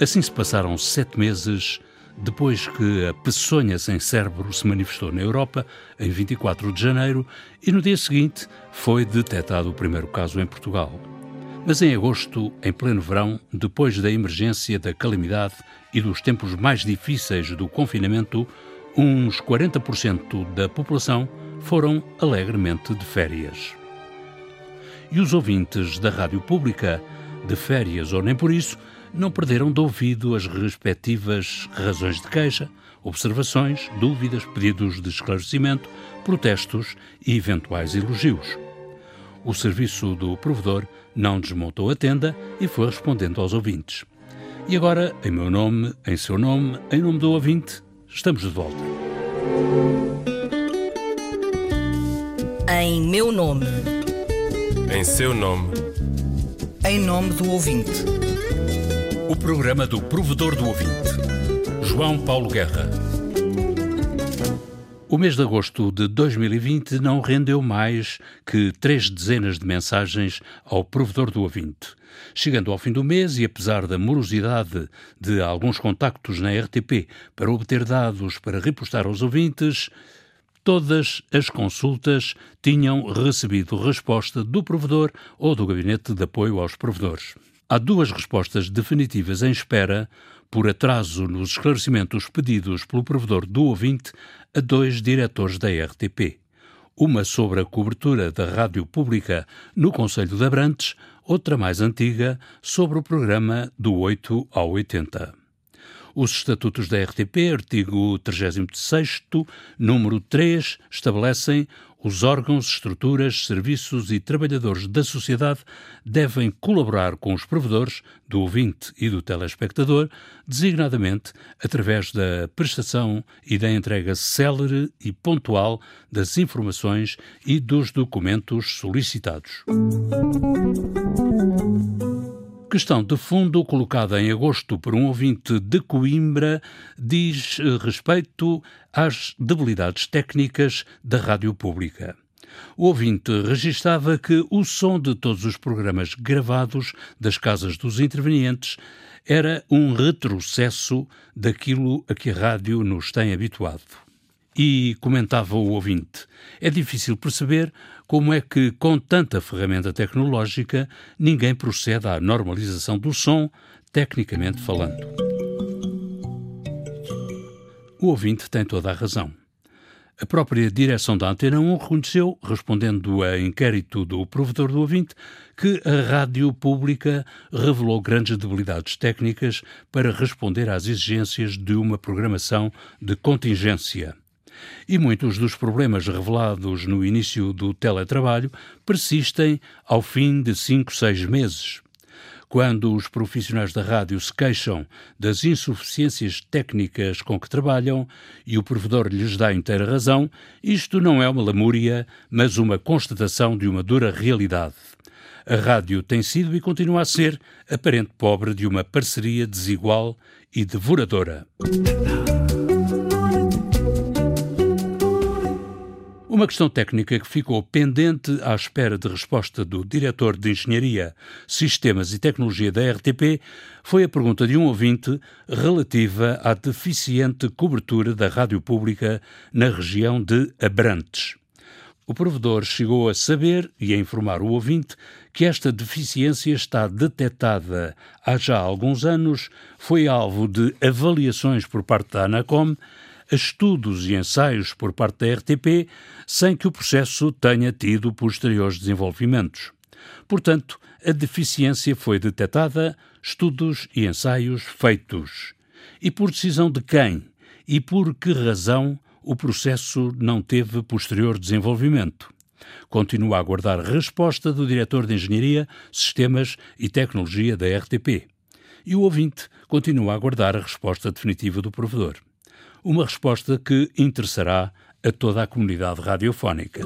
Assim se passaram sete meses depois que a peçonha sem cérebro se manifestou na Europa, em 24 de janeiro, e no dia seguinte foi detectado o primeiro caso em Portugal. Mas em agosto, em pleno verão, depois da emergência da calamidade e dos tempos mais difíceis do confinamento, uns 40% da população foram alegremente de férias. E os ouvintes da rádio pública, de férias ou nem por isso, não perderam de ouvido as respectivas razões de queixa, observações, dúvidas, pedidos de esclarecimento, protestos e eventuais elogios. O serviço do provedor não desmontou a tenda e foi respondendo aos ouvintes. E agora, em meu nome, em seu nome, em nome do ouvinte, estamos de volta. Em meu nome. Em seu nome. Em nome do ouvinte. O programa do provedor do ouvinte. João Paulo Guerra. O mês de agosto de 2020 não rendeu mais que três dezenas de mensagens ao provedor do ouvinte. Chegando ao fim do mês e apesar da morosidade de alguns contactos na RTP para obter dados para repostar aos ouvintes, todas as consultas tinham recebido resposta do provedor ou do Gabinete de Apoio aos Provedores. Há duas respostas definitivas em espera por atraso nos esclarecimentos pedidos pelo provedor do ouvinte a dois diretores da RTP. Uma sobre a cobertura da rádio pública no Conselho de Abrantes, outra mais antiga sobre o programa do 8 ao 80. Os Estatutos da RTP, artigo 36, número 3, estabelecem os órgãos, estruturas, serviços e trabalhadores da sociedade devem colaborar com os provedores, do ouvinte e do telespectador, designadamente através da prestação e da entrega célere e pontual das informações e dos documentos solicitados. Questão de fundo colocada em agosto por um ouvinte de Coimbra diz eh, respeito às debilidades técnicas da rádio pública. O ouvinte registava que o som de todos os programas gravados das casas dos intervenientes era um retrocesso daquilo a que a rádio nos tem habituado. E comentava o ouvinte: é difícil perceber como é que, com tanta ferramenta tecnológica, ninguém procede à normalização do som, tecnicamente falando. O ouvinte tem toda a razão. A própria direção da Antena 1 reconheceu, respondendo a inquérito do provedor do ouvinte, que a rádio pública revelou grandes debilidades técnicas para responder às exigências de uma programação de contingência. E muitos dos problemas revelados no início do teletrabalho persistem ao fim de cinco, seis meses. Quando os profissionais da rádio se queixam das insuficiências técnicas com que trabalham e o provedor lhes dá inteira razão, isto não é uma lamúria, mas uma constatação de uma dura realidade. A rádio tem sido e continua a ser a parente pobre de uma parceria desigual e devoradora. Uma questão técnica que ficou pendente à espera de resposta do diretor de Engenharia, Sistemas e Tecnologia da RTP foi a pergunta de um ouvinte relativa à deficiente cobertura da rádio pública na região de Abrantes. O provedor chegou a saber e a informar o ouvinte que esta deficiência está detectada há já alguns anos, foi alvo de avaliações por parte da ANACOM estudos e ensaios por parte da RTP, sem que o processo tenha tido posteriores desenvolvimentos. Portanto, a deficiência foi detectada, estudos e ensaios feitos. E por decisão de quem e por que razão o processo não teve posterior desenvolvimento? Continua a aguardar resposta do diretor de Engenharia, Sistemas e Tecnologia da RTP. E o ouvinte continua a aguardar a resposta definitiva do provedor uma resposta que interessará a toda a comunidade radiofónica.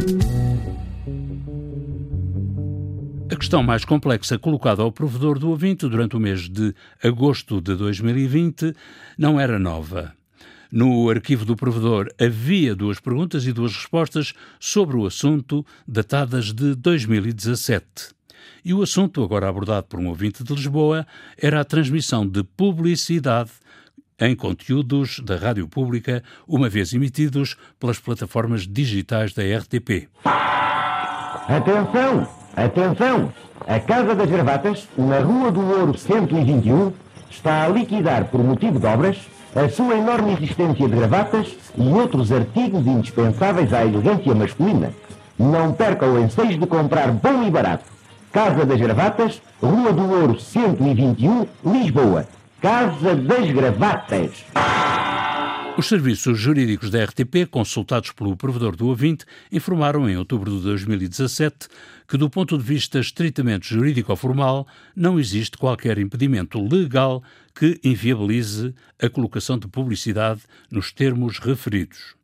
A questão mais complexa colocada ao provedor do ouvinte durante o mês de agosto de 2020 não era nova. No arquivo do provedor havia duas perguntas e duas respostas sobre o assunto, datadas de 2017. E o assunto, agora abordado por um ouvinte de Lisboa, era a transmissão de publicidade em conteúdos da rádio pública, uma vez emitidos pelas plataformas digitais da RTP. Atenção! Atenção! A Casa das Gravatas, na Rua do Ouro 121, está a liquidar por motivo de obras a sua enorme existência de gravatas e outros artigos indispensáveis à elegância masculina. Não perca o ensejo de comprar bom e barato. Casa das Gravatas, Rua do Ouro 121, Lisboa. Casa das Gravatas. Os serviços jurídicos da RTP, consultados pelo provedor do ouvinte, informaram em outubro de 2017 que, do ponto de vista estritamente jurídico-formal, não existe qualquer impedimento legal que inviabilize a colocação de publicidade nos termos referidos.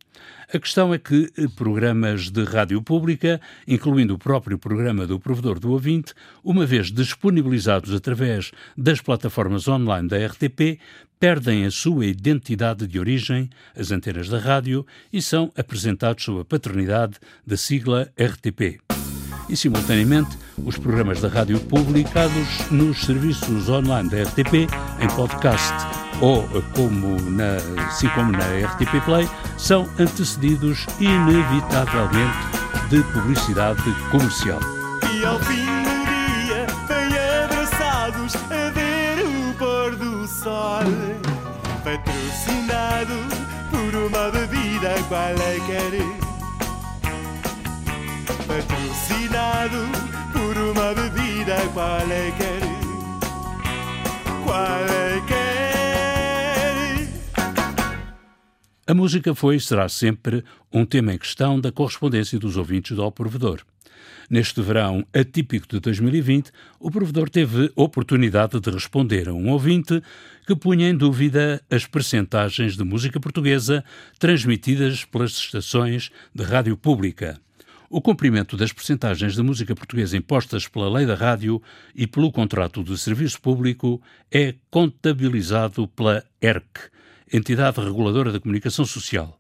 A questão é que programas de rádio pública, incluindo o próprio programa do provedor do ouvinte, uma vez disponibilizados através das plataformas online da RTP, perdem a sua identidade de origem, as antenas da rádio, e são apresentados sob a paternidade da sigla RTP e, simultaneamente, os programas da rádio publicados nos serviços online da RTP, em podcast ou como na, assim como na RTP Play, são antecedidos inevitavelmente de publicidade comercial. E ao fim do dia, bem abraçados a ver o pôr do sol, patrocinado por uma bebida qualquer patrocinado por uma bebida qualquer. Qualquer. A música foi e será sempre um tema em questão da correspondência dos ouvintes do provedor. Neste verão atípico de 2020, o provedor teve oportunidade de responder a um ouvinte que punha em dúvida as percentagens de música portuguesa transmitidas pelas estações de rádio pública. O cumprimento das percentagens de música portuguesa impostas pela Lei da Rádio e pelo contrato de serviço público é contabilizado pela ERC, Entidade Reguladora da Comunicação Social.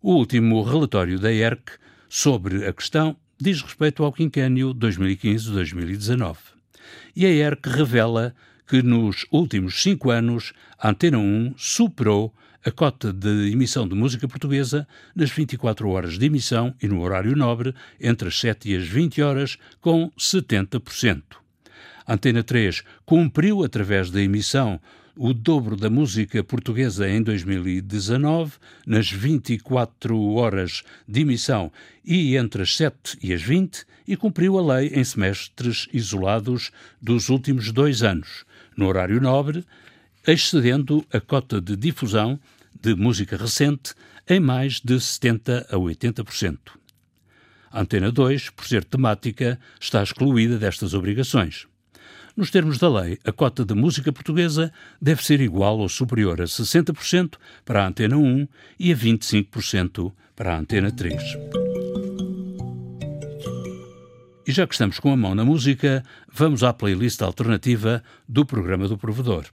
O último relatório da ERC sobre a questão diz respeito ao quinquênio 2015-2019. E a ERC revela que nos últimos cinco anos a Antena 1 superou a cota de emissão de música portuguesa nas 24 horas de emissão e no horário nobre, entre as 7 e as 20 horas, com 70%. A Antena 3 cumpriu, através da emissão, o dobro da música portuguesa em 2019, nas 24 horas de emissão e entre as 7 e as 20, e cumpriu a lei em semestres isolados dos últimos dois anos, no horário nobre, excedendo a cota de difusão de música recente em mais de 70 a 80%. A Antena 2, por ser temática, está excluída destas obrigações. Nos termos da lei, a cota de música portuguesa deve ser igual ou superior a 60% para a Antena 1 e a 25% para a Antena 3. E já que estamos com a mão na música, vamos à playlist alternativa do programa do Provedor.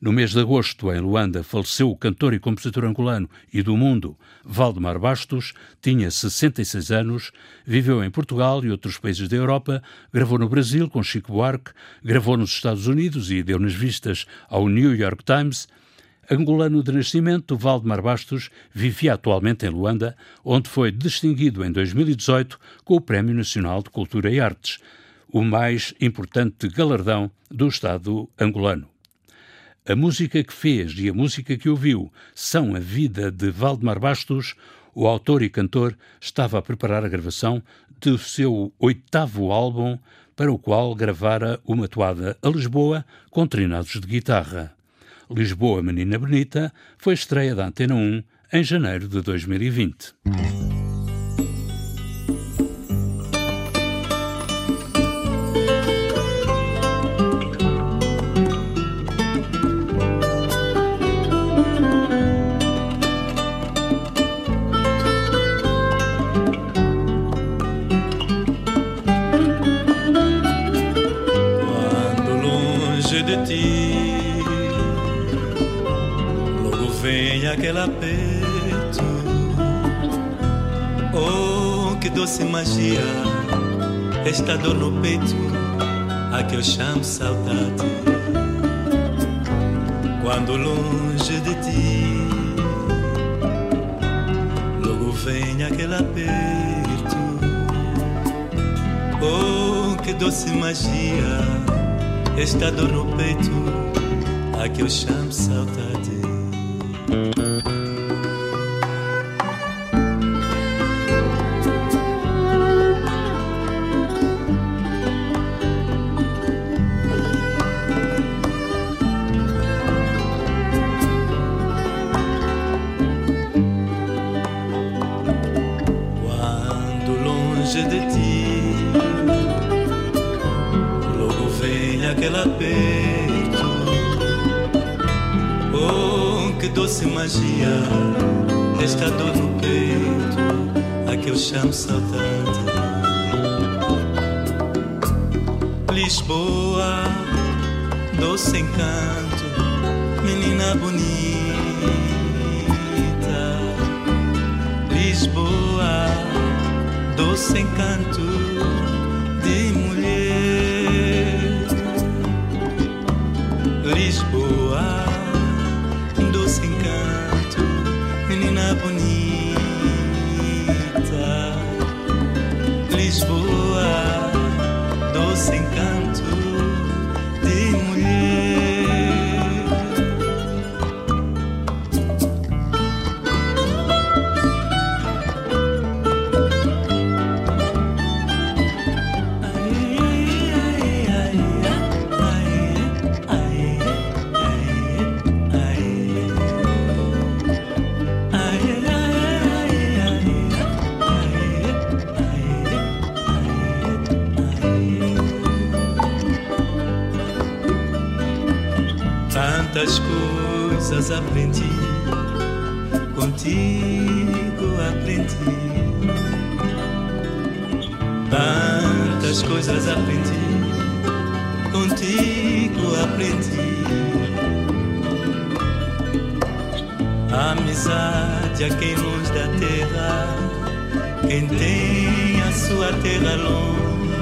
No mês de agosto, em Luanda, faleceu o cantor e compositor angolano e do mundo, Valdemar Bastos, tinha 66 anos, viveu em Portugal e outros países da Europa, gravou no Brasil com Chico Buarque, gravou nos Estados Unidos e deu nas vistas ao New York Times. Angolano de nascimento, Valdemar Bastos vivia atualmente em Luanda, onde foi distinguido em 2018 com o Prémio Nacional de Cultura e Artes, o mais importante galardão do Estado angolano. A música que fez e a música que ouviu são a vida de Valdemar Bastos. O autor e cantor estava a preparar a gravação do seu oitavo álbum, para o qual gravara uma toada a Lisboa com trinados de guitarra. Lisboa Menina Bonita foi estreia da Antena 1 em janeiro de 2020. Aquele aperto. Oh, que doce magia, esta dor no peito a que eu chamo saudade. Quando longe de ti, logo vem aquele aperto. Oh, que doce magia, esta dor no peito, a que eu chamo saudade. Quando longe de ti, aperto. Oh, que doce magia, esta dor no peito, a que eu chamo saudade. Lisboa, doce encanto, menina bonita. Lisboa, doce encanto Lisboa, doce encanto, menina bonita. Lisboa, doce encanto Tantas coisas aprendi, contigo aprendi. Tantas coisas aprendi, contigo aprendi. A amizade a quem longe da terra, quem tem a sua terra longe,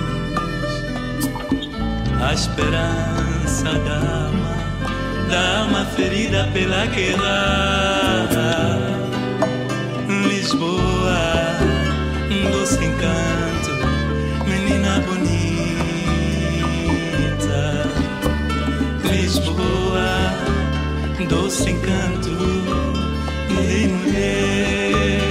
a esperança da alma, da alma ferida pela guerra. Lisboa, doce encanto, menina bonita. Lisboa, doce encanto de mulher.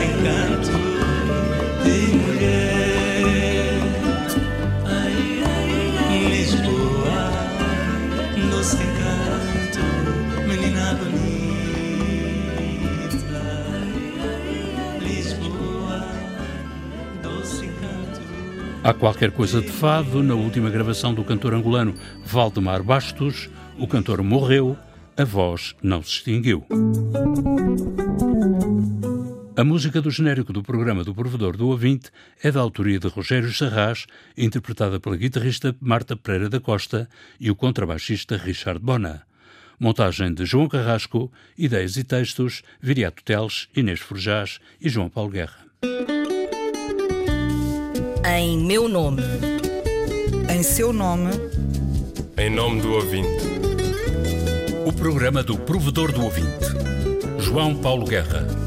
Doce encanto de mulher. Lisboa, doce encanto, menina bonita. Lisboa, doce encanto. Há qualquer coisa de fado na última gravação do cantor angolano Valdemar Bastos. O cantor morreu, a voz não se extinguiu. A música do genérico do programa do Provedor do Ouvinte é da autoria de Rogério Sarraz, interpretada pela guitarrista Marta Pereira da Costa e o contrabaixista Richard Bona. Montagem de João Carrasco, ideias e textos, Viriato Teles, Inês Forjás e João Paulo Guerra. Em meu nome. Em seu nome, Em nome do ouvinte. O programa do Provedor do Ouvinte. João Paulo Guerra.